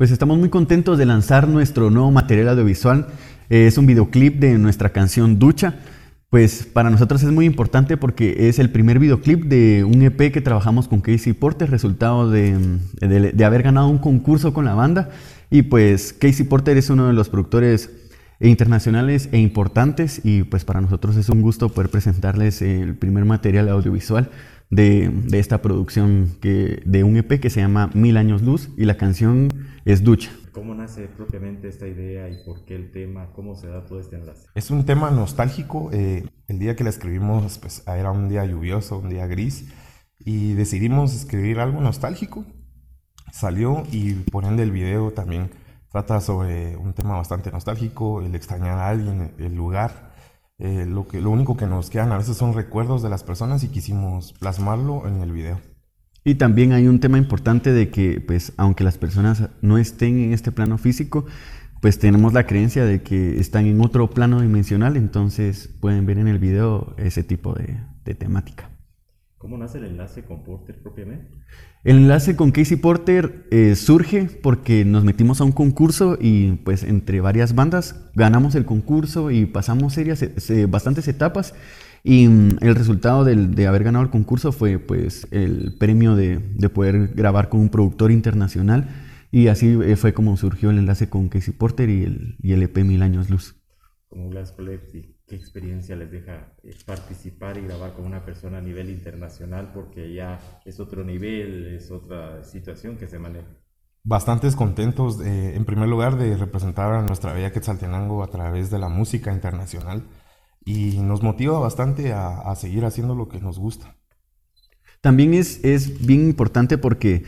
Pues estamos muy contentos de lanzar nuestro nuevo material audiovisual. Eh, es un videoclip de nuestra canción Ducha. Pues para nosotros es muy importante porque es el primer videoclip de un EP que trabajamos con Casey Porter, resultado de, de, haber ganado un concurso con la banda. Y pues Casey Porter es uno de los productores internacionales e importantes y pues para nosotros es un gusto poder presentarles el primer material audiovisual de, de, esta producción que, de un EP que se llama Mil Años Luz y la canción es Ducha. ¿Cómo nace propiamente esta idea y por qué el tema? ¿Cómo se da todo este enlace? Es un tema nostálgico. Eh, el día que la escribimos pues, era un día lluvioso, un día gris, y decidimos escribir algo nostálgico. Salió y por ende el video también trata sobre un tema bastante nostálgico, el extrañar a alguien, el lugar. Eh, lo, que, lo único que nos quedan a veces son recuerdos de las personas y quisimos plasmarlo en el video. Y también hay un tema importante de que, pues, aunque las personas no estén en este plano físico, pues tenemos la creencia de que están en otro plano dimensional, entonces pueden ver en el video ese tipo de, temática. ¿Cómo nace el enlace con Porter propiamente? El enlace con Casey Porter eh, surge porque nos metimos a un concurso y pues entre varias bandas ganamos el concurso y pasamos serias, eh, bastantes etapas y mm, el resultado de haber ganado el concurso fue pues el premio de, poder grabar con un productor internacional y así eh, fue como surgió el enlace con Casey Porter y el, y el EP Mil Años Luz. Como Glass Collective, ¿qué experiencia les deja eh, participar y grabar con una persona a nivel internacional? Porque ya es otro nivel, es otra situación que se maneja. Bastantes contentos, eh, en primer lugar, de representar a nuestra bella Quetzaltenango a través de la música internacional y nos motiva bastante a, seguir haciendo lo que nos gusta. También es, es bien importante porque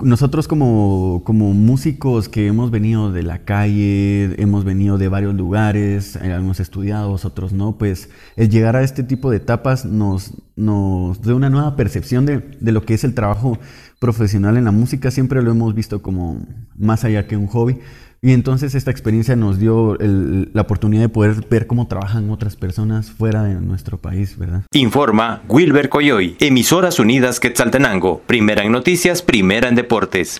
nosotros como, como, músicos que hemos venido de la calle, hemos venido de varios lugares, hemos estudiado, otros no, pues el llegar a este tipo de etapas nos, nos da una nueva percepción de, de, lo que es el trabajo profesional en la música. Siempre lo hemos visto como más allá que un hobby. Y entonces esta experiencia nos dio la oportunidad de poder ver cómo trabajan otras personas fuera de nuestro país, ¿verdad? Informa Wilber Coyoy, Emisoras Unidas Quetzaltenango, primera en noticias, primera en deportes.